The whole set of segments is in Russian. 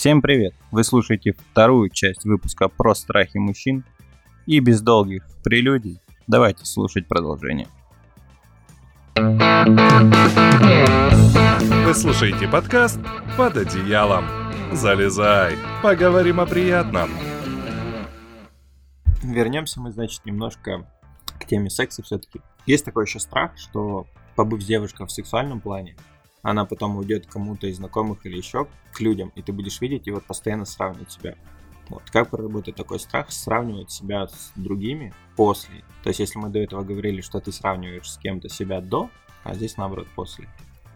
Всем привет! Вы слушаете вторую часть выпуска про страхи мужчин. И без долгих прелюдий давайте слушать продолжение. Вы слушаете подкаст «Под одеялом». Залезай, поговорим о приятном. Вернемся мы, значит, немножко к теме секса все-таки. Есть такой еще страх, что побыв с девушкой в сексуальном плане, она потом уйдет кому-то из знакомых или еще к людям, и ты будешь видеть и вот постоянно сравнивать себя. Вот. Как проработать такой страх? Сравнивать себя с другими после. То есть, если мы до этого говорили, что ты сравниваешь с кем-то себя до, а здесь наоборот после.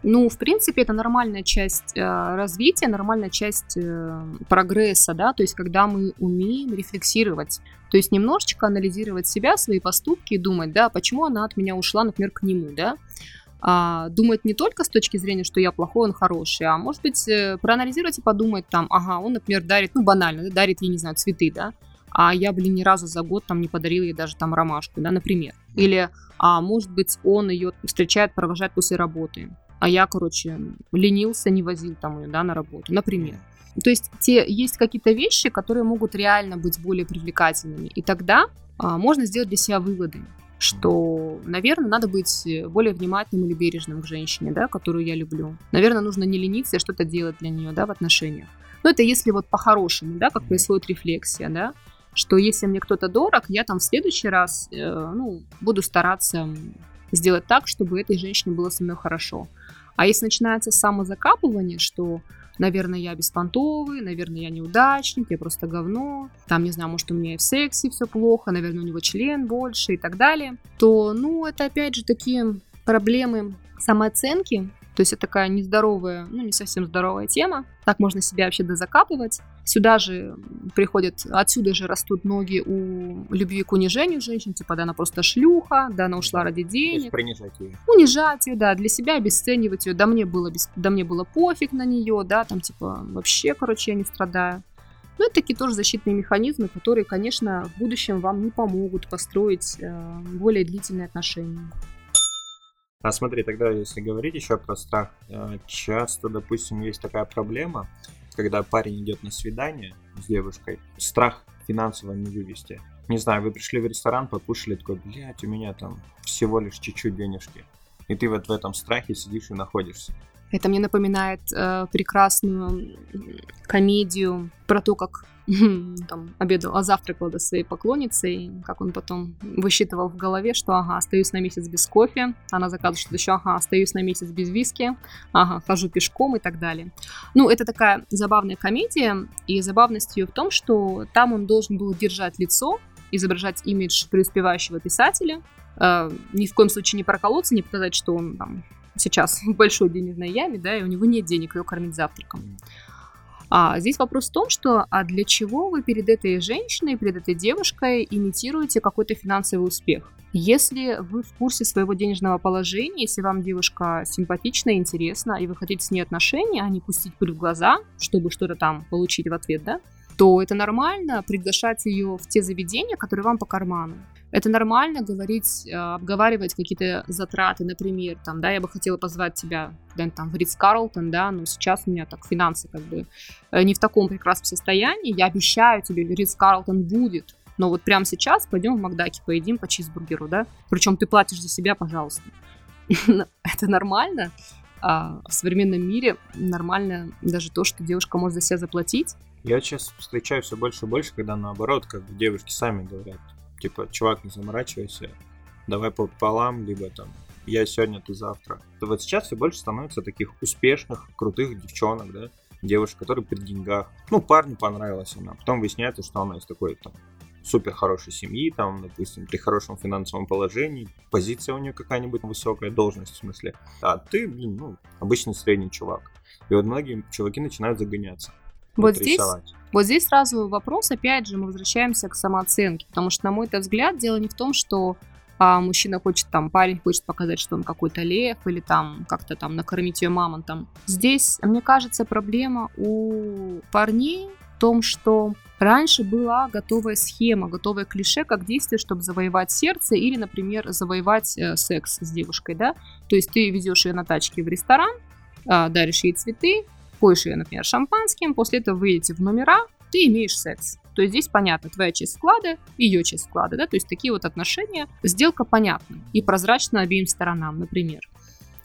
Ну, в принципе, это нормальная часть э, развития, нормальная часть э, прогресса, да, то есть когда мы умеем рефлексировать, то есть немножечко анализировать себя, свои поступки и думать, да, почему она от меня ушла, например, к нему, да, а, думать не только с точки зрения, что я плохой, он хороший, а может быть э, проанализировать и подумать там, ага, он, например, дарит, ну банально, да, дарит, я не знаю, цветы, да, а я, блин, ни разу за год там не подарила ей даже там ромашку, да, например. Или, а может быть, он ее встречает, провожает после работы, а я, короче, ленился, не возил там ее, да, на работу, например. То есть те, есть какие-то вещи, которые могут реально быть более привлекательными, и тогда а, можно сделать для себя выводы что, наверное, надо быть более внимательным или бережным к женщине, да, которую я люблю. Наверное, нужно не лениться и что-то делать для нее, да, в отношениях. Но это если вот по-хорошему, да, как происходит рефлексия, да, что если мне кто-то дорог, я там в следующий раз, э, ну, буду стараться сделать так, чтобы этой женщине было со мной хорошо. А если начинается самозакапывание, что наверное, я беспонтовый, наверное, я неудачник, я просто говно, там, не знаю, может, у меня и в сексе все плохо, наверное, у него член больше и так далее, то, ну, это, опять же, такие проблемы самооценки, то есть это такая нездоровая, ну не совсем здоровая тема. Так можно себя вообще дозакапывать. Сюда же приходят, отсюда же растут ноги у любви к унижению женщин, типа, да, она просто шлюха, да, она ушла ради денег. принижать ее. Унижать ее, да, для себя обесценивать ее, да, мне было, без, да, мне было пофиг на нее, да, там, типа, вообще, короче, я не страдаю. Ну, это такие тоже защитные механизмы, которые, конечно, в будущем вам не помогут построить э, более длительные отношения. А смотри, тогда если говорить еще про страх, э, часто, допустим, есть такая проблема, когда парень идет на свидание с девушкой, страх финансово не вывести. Не знаю, вы пришли в ресторан, покушали, такой, блядь, у меня там всего лишь чуть-чуть денежки. И ты вот в этом страхе сидишь и находишься. Это мне напоминает э, прекрасную комедию про то, как там обедал, а завтракал до своей поклонницы, и как он потом высчитывал в голове, что ага, остаюсь на месяц без кофе, она заказывает что-то еще, ага, остаюсь на месяц без виски, ага, хожу пешком и так далее. Ну, это такая забавная комедия, и забавность ее в том, что там он должен был держать лицо, изображать имидж преуспевающего писателя, э, ни в коем случае не проколоться, не показать, что он там сейчас в большой денежной яме, да, и у него нет денег ее кормить завтраком. А здесь вопрос в том, что а для чего вы перед этой женщиной, перед этой девушкой имитируете какой-то финансовый успех? Если вы в курсе своего денежного положения, если вам девушка симпатична, интересна, и вы хотите с ней отношения, а не пустить пыль в глаза, чтобы что-то там получить в ответ, да, то это нормально приглашать ее в те заведения, которые вам по карману. Это нормально говорить, э, обговаривать какие-то затраты, например, там, да, я бы хотела позвать тебя куда-нибудь там в Ридс Карлтон, да, но сейчас у меня так финансы как бы э, не в таком прекрасном состоянии, я обещаю тебе, Ридс Карлтон будет, но вот прямо сейчас пойдем в Макдаке поедим по чизбургеру, да, причем ты платишь за себя, пожалуйста. Это нормально, а в современном мире нормально даже то, что девушка может за себя заплатить, я сейчас встречаю все больше и больше, когда наоборот, как девушки сами говорят, типа, чувак, не заморачивайся, давай пополам, либо там, я сегодня, ты завтра. То вот сейчас все больше становится таких успешных, крутых девчонок, да, девушек, которые при деньгах. Ну, парню понравилась она, потом выясняется, что она из такой там супер хорошей семьи, там, допустим, при хорошем финансовом положении, позиция у нее какая-нибудь высокая, должность в смысле. А ты, блин, ну, обычный средний чувак. И вот многие чуваки начинают загоняться. Вот здесь, вот здесь сразу вопрос, опять же, мы возвращаемся к самооценке, потому что, на мой взгляд, дело не в том, что а, мужчина хочет, там, парень хочет показать, что он какой-то лев, или там как-то там накормить ее мамонтом. Здесь, мне кажется, проблема у парней в том, что раньше была готовая схема, готовое клише, как действие, чтобы завоевать сердце или, например, завоевать э, секс с девушкой, да. То есть ты везешь ее на тачке в ресторан, э, даришь ей цветы, поешь ее, например, шампанским, после этого вы едете в номера, ты имеешь секс. То есть здесь понятно, твоя часть вклада, ее часть вклада, да, то есть такие вот отношения, сделка понятна и прозрачна обеим сторонам, например.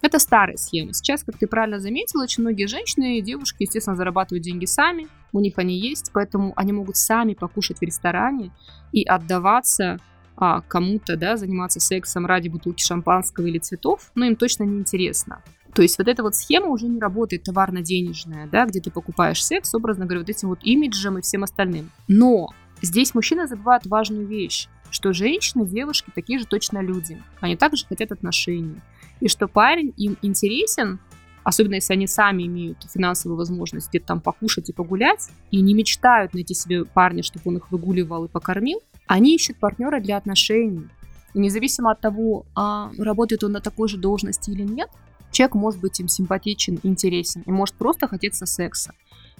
Это старая схема. Сейчас, как ты правильно заметила, очень многие женщины и девушки, естественно, зарабатывают деньги сами, у них они есть, поэтому они могут сами покушать в ресторане и отдаваться а, кому-то, да, заниматься сексом ради бутылки шампанского или цветов, но им точно не интересно. То есть вот эта вот схема уже не работает товарно-денежная, да, где ты покупаешь секс, образно говоря, вот этим вот имиджем и всем остальным. Но здесь мужчина забывает важную вещь, что женщины, девушки такие же точно люди. Они также хотят отношений. И что парень им интересен, особенно если они сами имеют финансовую возможность где-то там покушать и погулять, и не мечтают найти себе парня, чтобы он их выгуливал и покормил, они ищут партнера для отношений. И независимо от того, а работает он на такой же должности или нет, человек может быть им симпатичен, интересен и может просто хотеться секса.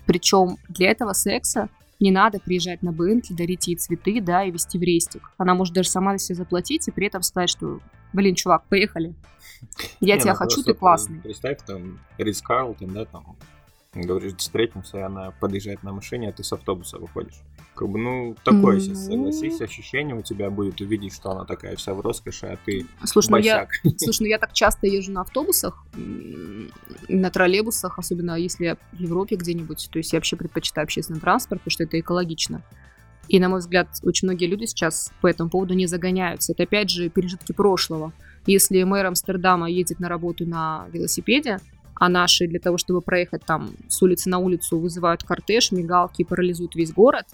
Причем для этого секса не надо приезжать на Бентли, дарить ей цветы, да, и вести в рестик. Она может даже сама себе заплатить и при этом сказать, что, блин, чувак, поехали. Я Не, тебя ну, хочу, ты классный. Представь, там, Рис Карлтон, да, там, говоришь, встретимся, и она подъезжает на машине, а ты с автобуса выходишь. Как бы, ну, такое сейчас, Ну. согласись, ощущение у тебя будет увидеть, что она такая вся в роскоши, а ты Слушай, ну я, босяк. слушай, ну я так часто езжу на автобусах, на троллейбусах, особенно если я в Европе где-нибудь. То есть я вообще предпочитаю общественный транспорт, потому что это экологично. И, на мой взгляд, очень многие люди сейчас по этому поводу не загоняются. Это, опять же, пережитки прошлого. Если мэр Амстердама едет на работу на велосипеде, а наши для того, чтобы проехать там с улицы на улицу, вызывают кортеж, мигалки и парализуют весь город,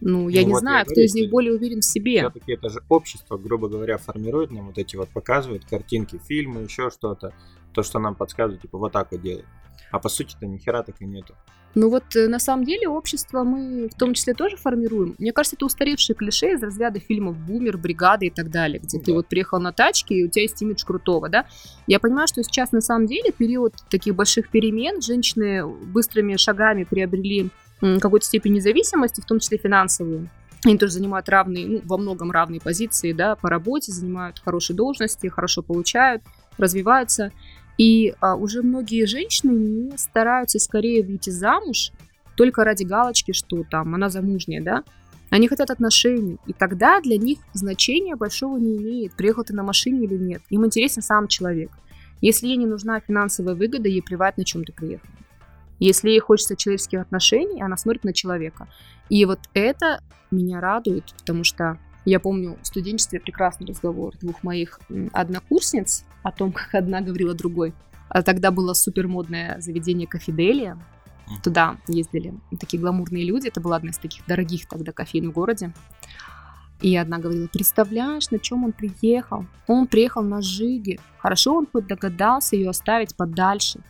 ну, я Ну не вот я знаю, кто говорю, из них более уверен в себе. Все-таки это же общество, грубо говоря, формирует нам вот эти вот, показывает картинки, фильмы, еще что-то, то, что нам подсказывает, типа, вот так вот делай. А по сути-то ни хера так и нету. Ну вот э, на самом деле общество мы в том числе тоже формируем. Мне кажется, это устаревшие клише из разряда фильмов «Бумер», «Бригада» и так далее, где ты Да. вот приехал на тачке, и у тебя есть имидж крутого, да? Я понимаю, что сейчас на самом деле период таких больших перемен, женщины быстрыми шагами приобрели м, какую-то степень независимости, в том числе финансовую. Они тоже занимают равные, ну, во многом равные позиции, да, по работе, занимают хорошие должности, хорошо получают, развиваются. И а, уже многие женщины не стараются скорее выйти замуж только ради галочки, что там она замужняя, да. Они хотят отношений, и тогда для них значения большого не имеет, приехал ты на машине или нет. Им интересен сам человек. Если ей не нужна финансовая выгода, ей плевать, на чем ты приехал. Если ей хочется человеческих отношений, она смотрит на человека. И вот это меня радует, потому что я помню в студенчестве прекрасный разговор двух моих однокурсниц о том, как одна говорила другой. А тогда было супер модное заведение Кафеделия. Туда ездили такие гламурные люди. Это была одна из таких дорогих тогда кофеин в городе. И одна говорила, представляешь, на чем он приехал? Он приехал на Жиге. Хорошо, он хоть догадался ее оставить подальше.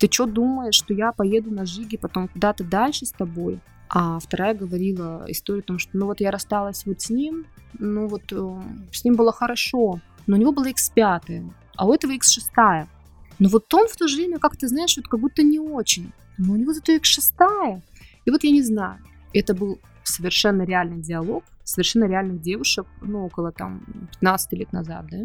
Ты что думаешь, что я поеду на Жиге потом куда-то дальше с тобой? А вторая говорила историю о том, что ну вот я рассталась вот с ним, ну вот э, с ним было хорошо, но у него была X5, а у этого X6. Но вот он в то же время, как ты знаешь, вот как будто не очень. Но у него зато X6. И вот я не знаю, это был совершенно реальный диалог, совершенно реальных девушек, ну, около там 15 лет назад, да?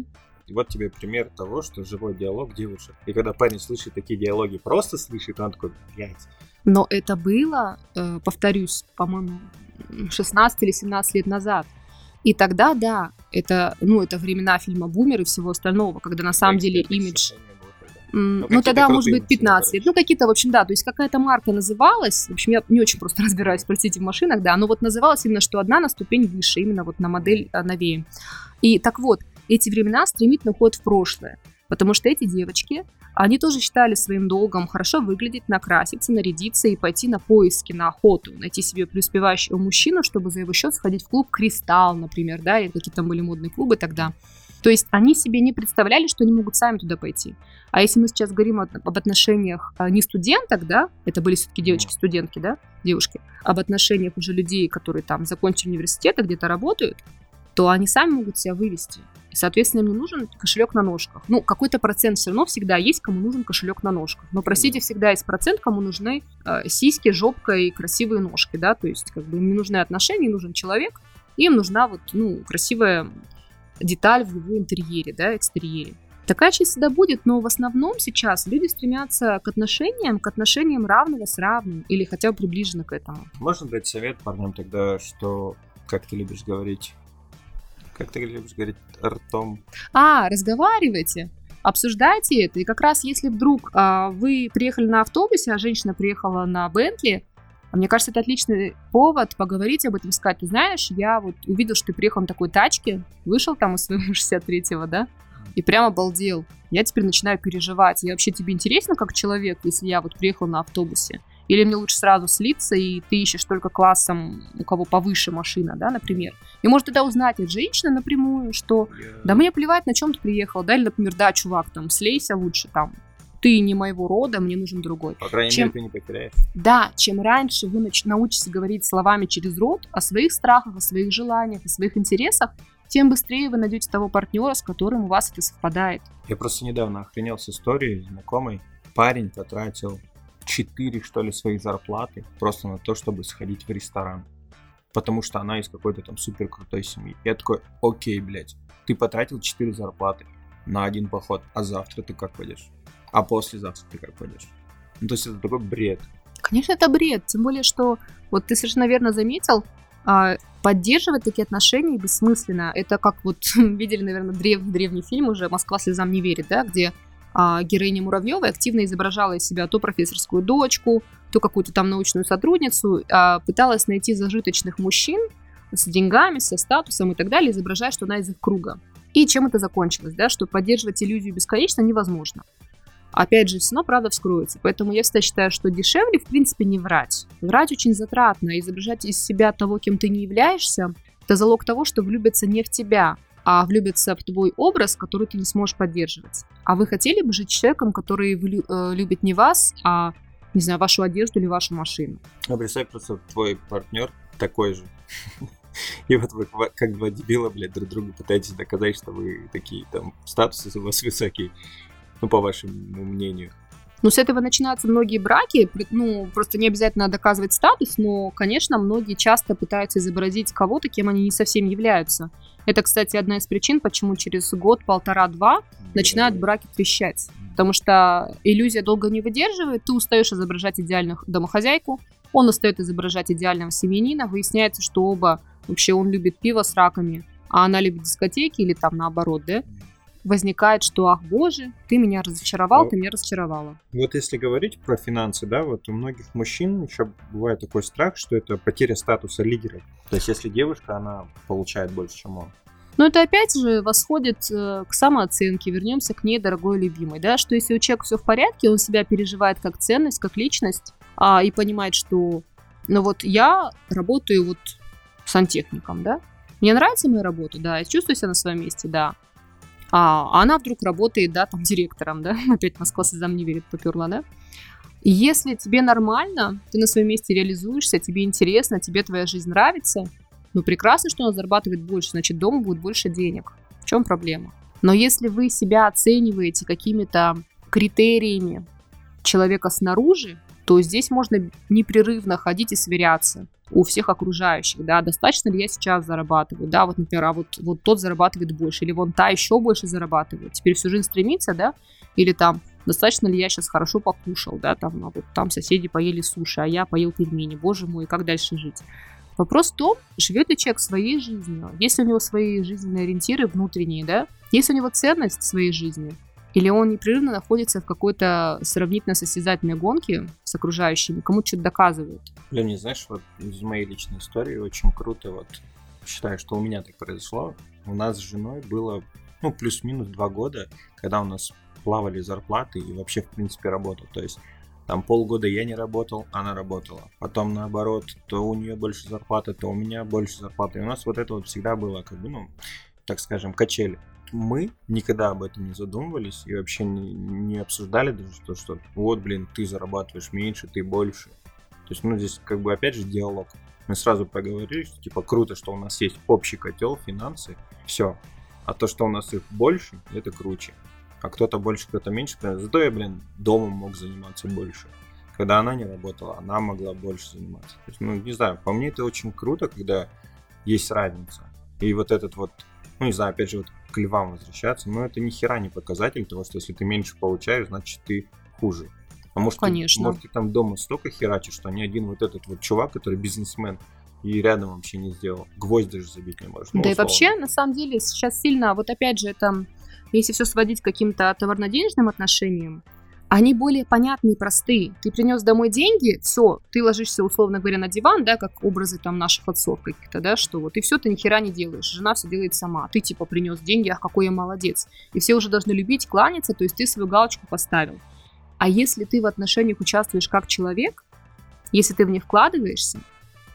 И вот тебе пример того, что живой диалог девушек. И когда парень слышит такие диалоги, просто слышит, он такой, блядь, Но это было, э, повторюсь, по-моему, 16 или 17 лет назад. И тогда, да, это, ну, это времена фильма «Бумер» и всего остального, когда на самом деле имидж... Ну, какие-то тогда, может быть, машины, 15 лет. Ну, какие-то, в общем, да. То есть какая-то марка называлась. В общем, я не очень просто разбираюсь, простите, в машинах, да. Но вот называлась именно, что одна на ступень выше, именно вот на модель а, новее. И так вот, эти времена стремительно уходят в прошлое. Потому что эти девочки, они тоже считали своим долгом хорошо выглядеть, накраситься, нарядиться и пойти на поиски, на охоту, найти себе преуспевающего мужчину, чтобы за его счет сходить в клуб «Кристалл», например, да, или какие там были модные клубы тогда. То есть они себе не представляли, что они могут сами туда пойти. А если мы сейчас говорим об отношениях а, не студенток, да, это были все-таки девочки-студентки, да, девушки, об отношениях уже людей, которые там закончили университет где-то работают, то они сами могут себя вывести. И, соответственно, им не нужен кошелек на ножках. Ну, какой-то процент все равно всегда есть, кому нужен кошелек на ножках. Но, простите, всегда есть процент, кому нужны э, сиськи, жопка и красивые ножки, да, то есть как бы им не нужны отношения, нужен человек, им нужна вот, ну, красивая деталь в его интерьере, да, экстерьере. Такая часть всегда будет, но в основном сейчас люди стремятся к отношениям, к отношениям равного с равным или хотя бы приближенно к этому. Можно дать совет парням тогда, что, как ты любишь говорить, как ты любишь говорить, ртом? А, разговаривайте обсуждайте это. И как раз если вдруг а, вы приехали на автобусе, а женщина приехала на Бентли, мне кажется, это отличный повод поговорить об этом, сказать, ты знаешь, я вот увидел, что ты приехал на такой тачке, вышел там из своего 63-го, да, и прям обалдел. Я теперь начинаю переживать. Я вообще тебе интересно как человек, если я вот приехал на автобусе? Или мне лучше сразу слиться, и ты ищешь только классом, у кого повыше машина, да, например. И может тогда узнать от женщины напрямую, что да мне плевать, на чем ты приехал, да, или, например, да, чувак, там, слейся лучше, там, ты не моего рода, мне нужен другой. По крайней чем... мере, ты не потеряешь. Да, чем раньше вы нач... научитесь говорить словами через рот о своих страхах, о своих желаниях, о своих интересах, тем быстрее вы найдете того партнера, с которым у вас это совпадает. Я просто недавно охренел с историей знакомый. Парень потратил 4, что ли, своих зарплаты просто на то, чтобы сходить в ресторан. Потому что она из какой-то там супер крутой семьи. Я такой, окей, блядь, ты потратил 4 зарплаты на один поход, а завтра ты как пойдешь? А послезавтра ты как пойдешь? Ну, то есть это такой бред. Конечно, это бред. Тем более, что вот ты совершенно верно заметил, а, поддерживать такие отношения бессмысленно. Это как вот видели, наверное, древний, древний фильм уже «Москва слезам не верит», да, где героиня Муравьевой активно изображала из себя то профессорскую дочку, то какую-то там научную сотрудницу, а, пыталась найти зажиточных мужчин с деньгами, со статусом и так далее, изображая, что она из их круга. И чем это закончилось, да, что поддерживать иллюзию бесконечно невозможно. Опять же, все равно правда вскроется. Поэтому я всегда считаю, что дешевле, в принципе, не врать. Врать очень затратно. Изображать из себя того, кем ты не являешься, это залог того, что влюбятся не в тебя, а влюбятся в твой образ, который ты не сможешь поддерживать. А вы хотели бы жить с человеком, который э, любит не вас, а, не знаю, вашу одежду или вашу машину? А просто твой партнер такой же. И вот вы как два дебила, блядь, друг другу пытаетесь доказать, что вы такие там статусы у вас высокие, ну, по вашему мнению. Ну, с этого начинаются многие браки. Ну, просто не обязательно доказывать статус, но, конечно, многие часто пытаются изобразить кого-то, кем они не совсем являются. Это, кстати, одна из причин, почему через год, полтора-два начинают браки трещать. Потому что иллюзия долго не выдерживает, ты устаешь изображать идеальную домохозяйку, он устает изображать идеального семьянина, выясняется, что оба вообще он любит пиво с раками, а она любит дискотеки или там наоборот, да? Возникает, что, ах, боже, ты меня разочаровал, ну, ты меня разочаровала. Вот если говорить про финансы, да, вот у многих мужчин еще бывает такой страх, что это потеря статуса лидера. То есть если девушка, она получает больше, чем он. Но это опять же восходит э, к самооценке, вернемся к ней, дорогой любимой, да, что если у человека все в порядке, он себя переживает как ценность, как личность, а, и понимает, что, ну вот я работаю вот сантехником, да, мне нравится моя работа, да, я чувствую себя на своем месте, да, а она вдруг работает, да, там, директором, да, опять Москва слезам не верит, поперла, да. Если тебе нормально, ты на своем месте реализуешься, тебе интересно, тебе твоя жизнь нравится, ну прекрасно, что она зарабатывает больше, значит, дома будет больше денег. В чем проблема? Но если вы себя оцениваете какими-то критериями человека снаружи, то здесь можно непрерывно ходить и сверяться у всех окружающих, да, достаточно ли я сейчас зарабатываю, да, вот, например, а вот, вот тот зарабатывает больше, или вон та еще больше зарабатывает, теперь всю жизнь стремится, да, или там, достаточно ли я сейчас хорошо покушал, да, там, а вот там соседи поели суши, а я поел пельмени, боже мой, как дальше жить? Вопрос в том, живет ли человек своей жизнью, есть ли у него свои жизненные ориентиры внутренние, да, есть у него ценность своей жизни, или он непрерывно находится в какой-то сравнительно состязательной гонке с окружающими, кому-то что-то доказывает. Блин, не знаешь, вот из моей личной истории очень круто, вот считаю, что у меня так произошло. У нас с женой было, ну, плюс-минус два года, когда у нас плавали зарплаты и вообще, в принципе, работа. То есть там полгода я не работал, она работала. Потом наоборот, то у нее больше зарплаты, то у меня больше зарплаты. И у нас вот это вот всегда было, как бы, ну, так скажем, качели мы никогда об этом не задумывались и вообще не, не обсуждали даже то, что вот, блин, ты зарабатываешь меньше, ты больше. То есть, ну, здесь как бы опять же диалог. Мы сразу проговорили, что типа круто, что у нас есть общий котел, финансы, все. А то, что у нас их больше, это круче. А кто-то больше, кто-то меньше. Зато я, блин, домом мог заниматься больше. Когда она не работала, она могла больше заниматься. То есть, ну, не знаю, по мне это очень круто, когда есть разница. И вот этот вот ну, не знаю, опять же, вот к львам возвращаться, но это ни хера не показатель того, что если ты меньше получаешь, значит, ты хуже. А может, Конечно. Ты, может, ты там дома столько херачишь, что ни один вот этот вот чувак, который бизнесмен, и рядом вообще не сделал. Гвоздь даже забить не может. Ну, да и условно. вообще, на самом деле, сейчас сильно, вот опять же, это, если все сводить к каким-то товарно-денежным отношениям, они более понятные и простые. Ты принес домой деньги, все, ты ложишься, условно говоря, на диван, да, как образы там наших отцов каких-то, да, что вот, и все, ты ни хера не делаешь, жена все делает сама, ты типа принес деньги, ах, какой я молодец. И все уже должны любить, кланяться, то есть ты свою галочку поставил. А если ты в отношениях участвуешь как человек, если ты в них вкладываешься,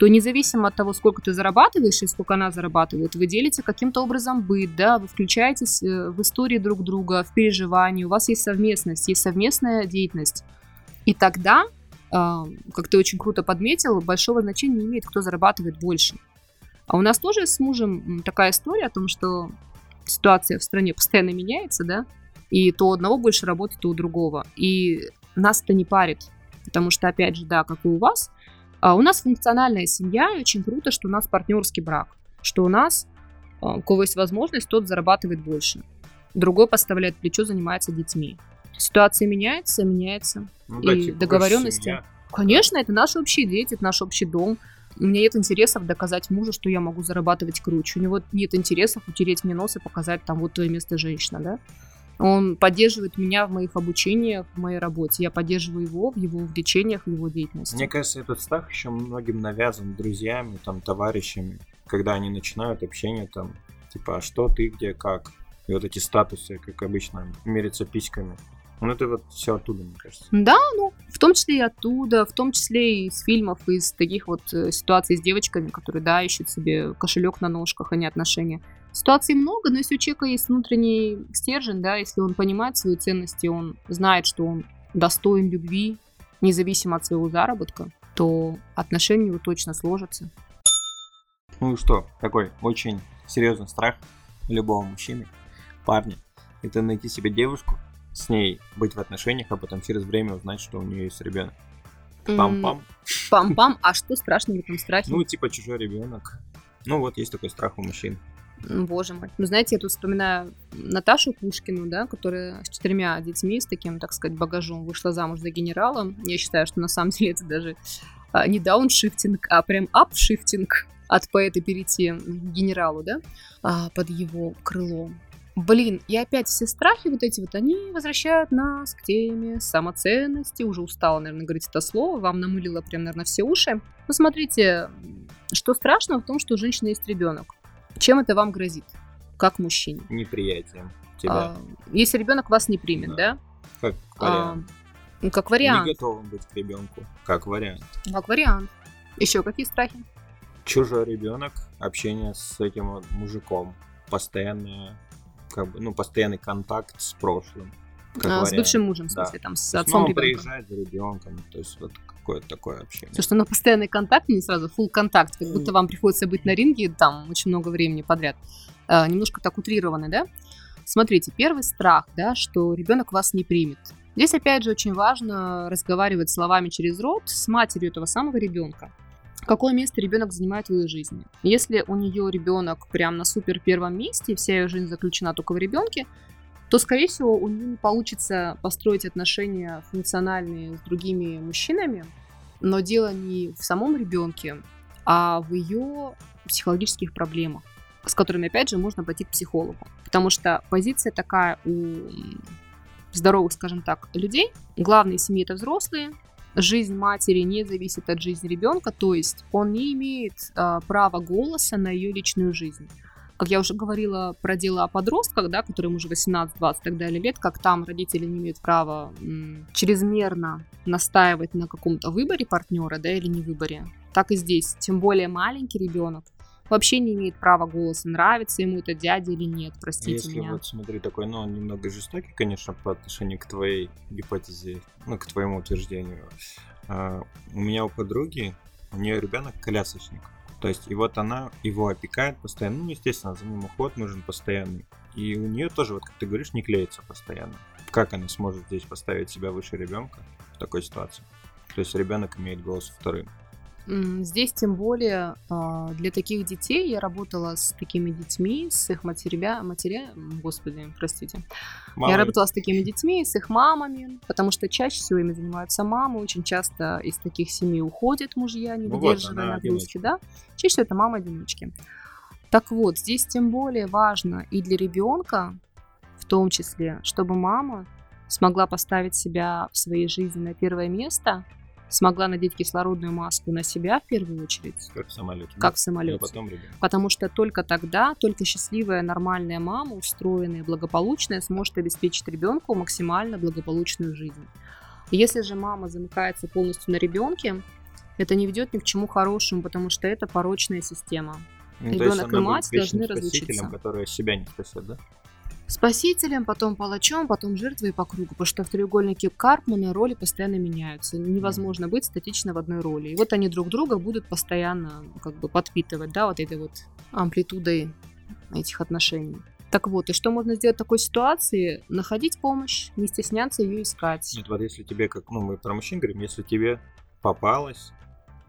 то независимо от того, сколько ты зарабатываешь и сколько она зарабатывает, вы делите каким-то образом быт, да, вы включаетесь э, в истории друг друга, в переживания, у вас есть совместность, есть совместная деятельность. И тогда, а, как ты очень круто подметил, большого значения не имеет, кто зарабатывает больше. А у нас тоже с мужем такая история о том, что ситуация в стране постоянно меняется, да, и то у одного больше работы, то у другого. И нас это не парит, потому что, опять же, да, как и у вас, а у нас функциональная семья, и очень круто, что у нас партнерский брак, что у нас, а, у кого есть возможность, тот зарабатывает больше. Другой поставляет плечо, занимается детьми. Ситуация меняется, меняется. Ну да, и типа, договоренности. семья. Конечно, это наши общие дети, это наш общий дом. У меня нет интересов доказать мужу, что я могу зарабатывать круче. У него нет интересов утереть мне нос и показать, там, вот твое место женщина, да? Он поддерживает меня в моих обучениях, в моей работе. Я поддерживаю его в его увлечениях, в его деятельности. Мне кажется, этот страх еще многим навязан друзьями, там, товарищами, когда они начинают общение, там, типа, а что ты, где, как. И вот эти статусы, как обычно, мерятся письками. Ну, это вот все оттуда, мне кажется. Да, ну, в том числе и оттуда, в том числе и из фильмов, из таких вот э, ситуаций с девочками, которые, да, ищут себе кошелек на ножках, а не отношения. Ситуаций много, но если у человека есть внутренний стержень, да, если он понимает свои ценности, он знает, что он достоин любви, независимо от своего заработка, то отношения его точно сложатся. Ну и что, такой очень серьезный страх любого мужчины, парня, это найти себе девушку, с ней быть в отношениях, а потом через время узнать, что у нее есть ребенок. Пам-пам. Пам-пам, а что страшного в этом страхе? Ну, типа чужой ребенок. Ну вот, есть такой страх у мужчин. Боже мой. Ну, знаете, я тут вспоминаю Наташу Пушкину, да, которая с четырьмя детьми, с таким, так сказать, багажом вышла замуж за генерала. Я считаю, что на самом деле это даже а, не дауншифтинг, а прям апшифтинг от поэта перейти к генералу, да, а, под его крылом. Блин, и опять все страхи вот эти вот, они возвращают нас к теме самоценности. Уже устала, наверное, говорить это слово. Вам намылило прям, наверное, все уши. Ну, смотрите, что страшного в том, что у женщины есть ребенок. Чем это вам грозит? Как мужчине? Неприятием тебя. А, если ребенок вас не примет, да? как А, вариант. ну, как вариант. Не готовым быть к ребенку. Как вариант. Как вариант. Еще какие страхи? Чужой ребенок, общение с этим вот мужиком, постоянное, как бы, ну, постоянный контакт с прошлым. как А, с бывшим мужем, в Да. смысле, там, с отцом мама ребенка. приезжает за ребенком, то есть вот какое-то такое общение. Слушай, ну постоянный контакт, не сразу, full контакт, как будто вам приходится быть на ринге там очень много времени подряд. А, немножко так утрированы, да? Смотрите, первый страх, да, что ребенок вас не примет. Здесь, опять же, очень важно разговаривать словами через рот с матерью этого самого ребенка. Какое место ребенок занимает в ее жизни? Если у нее ребенок прям на супер первом месте, и вся ее жизнь заключена только в ребенке, то, скорее всего, у нее не получится построить отношения функциональные с другими мужчинами, но дело не в самом ребенке, а в ее психологических проблемах, с которыми, опять же, можно пойти к психологу. Потому что позиция такая у здоровых, скажем так, людей. Главные семьи это взрослые. Жизнь матери не зависит от жизни ребенка, то есть он не имеет а, права голоса на ее личную жизнь. Как я уже говорила про дело о подростках, да, которым уже 18, 20 и так далее лет, как там родители не имеют права м, чрезмерно настаивать на каком-то выборе партнера, да, или не выборе. Так и здесь. Тем более маленький ребенок вообще не имеет права голоса, нравится ему это дядя или нет, простите Если меня. вот смотри, такой, ну, он немного жестокий, конечно, по отношению к твоей гипотезе, ну, к твоему утверждению. А, у меня у подруги, у нее ребенок колясочник. То есть, и вот она его опекает постоянно. Ну, естественно, за ним уход нужен постоянный. И у нее тоже, вот как ты говоришь, не клеится постоянно. Как она сможет здесь поставить себя выше ребенка в такой ситуации? То есть ребенок имеет голос вторым. Здесь тем более а, для таких детей я работала с такими детьми, с их матеря, матеря, господи, простите. Мамой. Я работала с такими детьми, с их мамами, потому что чаще всего ими занимаются мамы, очень часто из таких семей уходят мужья, не ну выдерживая вот нагрузки, да. Чаще всего это мамы-одиночки. Так вот, здесь тем более важно и для ребенка, в том числе, чтобы мама смогла поставить себя в своей жизни на первое место, смогла надеть кислородную маску на себя в первую очередь. Как в самолете. Как в самолете. А потом ребенок. Потому что только тогда, только счастливая, нормальная мама, устроенная, благополучная, сможет обеспечить ребенку максимально благополучную жизнь. Если же мама замыкается полностью на ребенке, это не ведет ни к чему хорошему, потому что это порочная система. Ну, Ребенок и мать должны разлучиться. которые себя не спасет, да? Спасителем, потом палачом, потом жертвой по кругу, потому что в треугольнике Карпмана роли постоянно меняются. Невозможно быть статично в одной роли. И вот они друг друга будут постоянно как бы подпитывать, да, вот этой вот амплитудой этих отношений. Так вот, и что можно сделать в такой ситуации? Находить помощь, не стесняться ее искать. Нет, вот если тебе, как, ну, мы про мужчин говорим, если тебе попалась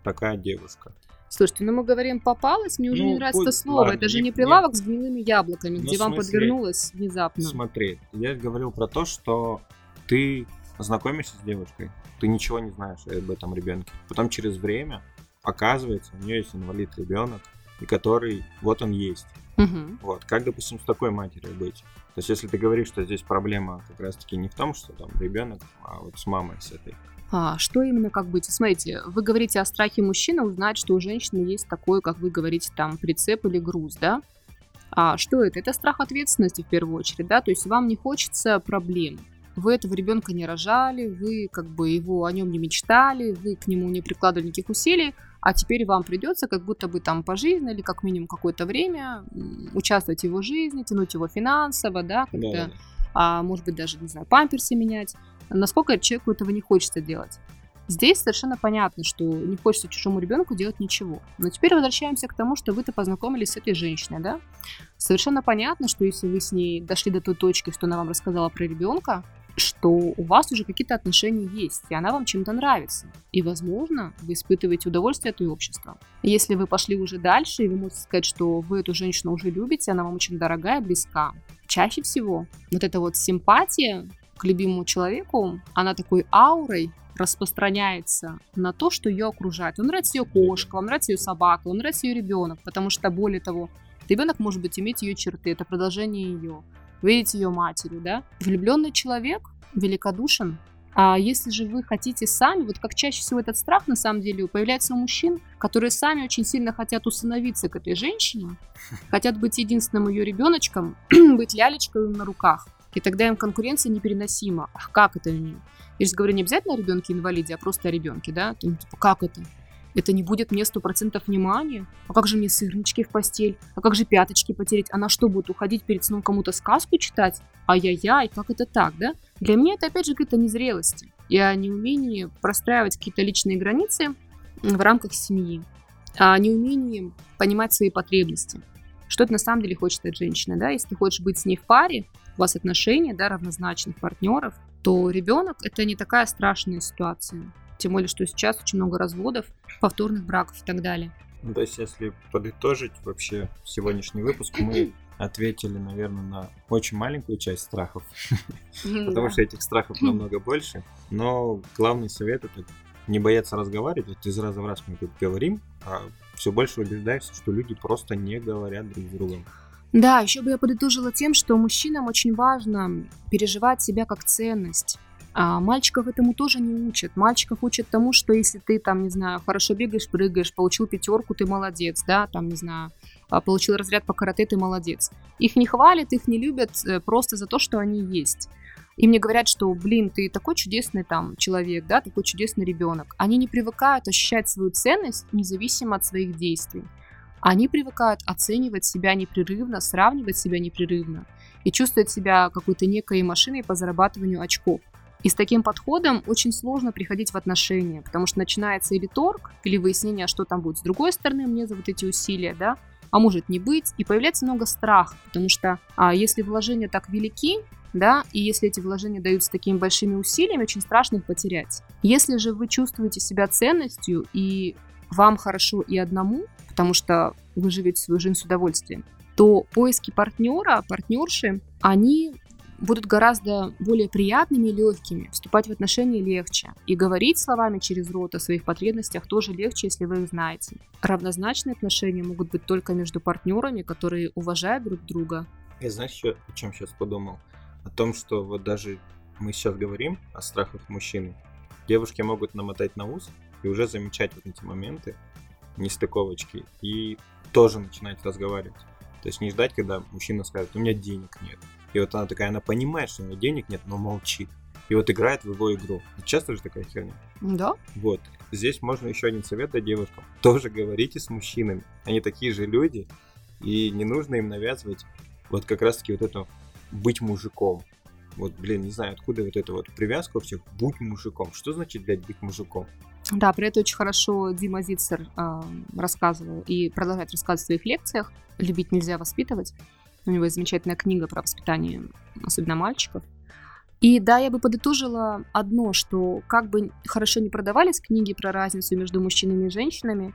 такая девушка, Слушайте, ну мы говорим попалась, мне уже ну, не нравится это слово. Ладно, это же не прилавок нет. с гнилыми яблоками, ну, где вам подвернулось внезапно. Смотри, я говорил про то, что ты знакомишься с девушкой, ты ничего не знаешь об этом ребенке. Потом через время оказывается, у нее есть инвалид ребенок, и который вот он есть. Угу. Вот, как, допустим, с такой матерью быть? То есть, если ты говоришь, что здесь проблема как раз-таки не в том, что там ребенок, а вот с мамой с этой. А, что именно как быть? Смотрите, вы говорите о страхе мужчины узнать, что у женщины есть такой, как вы говорите, там, прицеп или груз, да? А что это? Это страх ответственности в первую очередь, да? То есть вам не хочется проблем. Вы этого ребенка не рожали, вы как бы его о нем не мечтали, вы к нему не прикладывали никаких усилий, а теперь вам придется как будто бы там по жизни или как минимум какое-то время участвовать в его жизни, тянуть его финансово, да, как-то, да. а может быть даже, не знаю, памперсы менять насколько человеку этого не хочется делать. Здесь совершенно понятно, что не хочется чужому ребенку делать ничего. Но теперь возвращаемся к тому, что вы-то познакомились с этой женщиной, да? Совершенно понятно, что если вы с ней дошли до той точки, что она вам рассказала про ребенка, что у вас уже какие-то отношения есть, и она вам чем-то нравится. И, возможно, вы испытываете удовольствие от ее общества. Если вы пошли уже дальше, и вы можете сказать, что вы эту женщину уже любите, она вам очень дорогая, близка, чаще всего вот эта вот симпатия любимому человеку, она такой аурой распространяется на то, что ее окружает. Вам нравится ее кошка, вам нравится ее собака, вам нравится ее ребенок, потому что, более того, ребенок может быть иметь ее черты, это продолжение ее. Вы видите ее матерью, да? Влюбленный человек великодушен, а если же вы хотите сами, вот как чаще всего этот страх на самом деле появляется у мужчин, которые сами очень сильно хотят усыновиться к этой женщине, хотят быть единственным ее ребеночком, быть лялечкой на руках. И тогда им конкуренция непереносима. Ах, как это? Я сейчас говорю не обязательно о ребенке-инвалиде, а просто о ребенке, да? Ну, типа, как это? Это не будет мне сто процентов внимания? А как же мне сырнички в постель? А как же пяточки потереть? Она что, будет уходить перед сном кому-то сказку читать? Ай-яй-яй, как это так, да? Для меня это опять же какая-то незрелость и о неумении простраивать какие-то личные границы в рамках семьи, о неумении понимать свои потребности. Что ты на самом деле хочешь от женщины, да? Если ты хочешь быть с ней в паре, у вас отношения, да, равнозначных партнеров, то ребенок это не такая страшная ситуация. Тем более, что сейчас очень много разводов, повторных браков и так далее. Ну, то есть, если подытожить вообще сегодняшний выпуск, мы ответили, наверное, на очень маленькую часть страхов, потому что этих страхов намного больше. Но главный совет это не бояться разговаривать. Вот из раза в раз мы тут говорим, а все больше убеждаешься, что люди просто не говорят друг с другом. Да, еще бы я подытожила тем, что мужчинам очень важно переживать себя как ценность. А мальчиков этому тоже не учат. Мальчиков учат тому, что если ты там, не знаю, хорошо бегаешь, прыгаешь, получил пятерку, ты молодец, да, там, не знаю, а, получил разряд по карате, ты молодец. Их не хвалят, их не любят э, просто за то, что они есть. И мне говорят, что, блин, ты такой чудесный там человек, да, такой чудесный ребенок. Они не привыкают ощущать свою ценность независимо от своих действий. Они привыкают оценивать себя непрерывно, сравнивать себя непрерывно и чувствовать себя какой-то некой машиной по зарабатыванию очков. И с таким подходом очень сложно приходить в отношения, потому что начинается или торг, или выяснение, что там будет с другой стороны мне за вот эти усилия, да, а может не быть, и появляется много страха, потому что а, если вложения так велики, да, и если эти вложения даются такими большими усилиями, очень страшно их потерять. Если же вы чувствуете себя ценностью и вам хорошо и одному, потому что вы живете свою жизнь с удовольствием, то поиски партнера, партнерши, они будут гораздо более приятными и легкими. Вступать в отношения легче. И говорить словами через рот о своих потребностях тоже легче, если вы их знаете. Равнозначные отношения могут быть только между партнерами, которые уважают друг друга. Я знаешь, что, о чем сейчас подумал? О том, что вот даже мы сейчас говорим о страхах мужчины. Девушки могут намотать на ус и уже замечать вот эти моменты, нестыковочки, и тоже начинать разговаривать. То есть не ждать, когда мужчина скажет, у меня денег нет. И вот она такая, она понимает, что у нее денег нет, но молчит. И вот играет в его игру. Часто же такая херня? Да. Вот. Здесь можно еще один совет дать девушкам. Тоже говорите с мужчинами. Они такие же люди, и не нужно им навязывать вот как раз-таки вот это быть мужиком. Вот, блин, не знаю, откуда вот эта вот привязка у всех «будь мужиком». Что значит, блядь, быть мужиком? Да, про это очень хорошо Дима Зицер э, рассказывал и продолжает рассказывать в своих лекциях. «Любить нельзя воспитывать». У него есть замечательная книга про воспитание, особенно мальчиков. И да, я бы подытожила одно, что как бы хорошо не продавались книги про разницу между мужчинами и женщинами,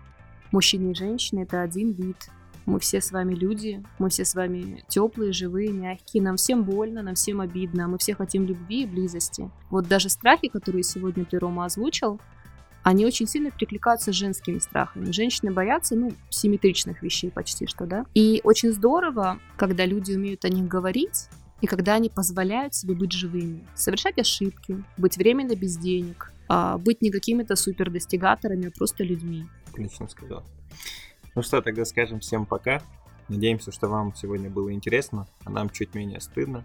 мужчины и женщины — это один вид. Мы все с вами люди, мы все с вами теплые, живые, мягкие, нам всем больно, нам всем обидно, мы все хотим любви и близости. Вот даже страхи, которые сегодня ты, Рома, озвучил, они очень сильно перекликаются с женскими страхами. Женщины боятся, ну, симметричных вещей почти что, да. И очень здорово, когда люди умеют о них говорить, и когда они позволяют себе быть живыми, совершать ошибки, быть временно без денег, а быть не какими-то супер достигаторами, а просто людьми. Отлично сказал. Ну что, тогда скажем всем пока. Надеемся, что вам сегодня было интересно, а нам чуть менее стыдно.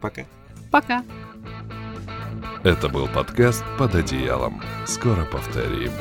Пока. Пока. Это был подкаст «Под одеялом». Скоро повторим.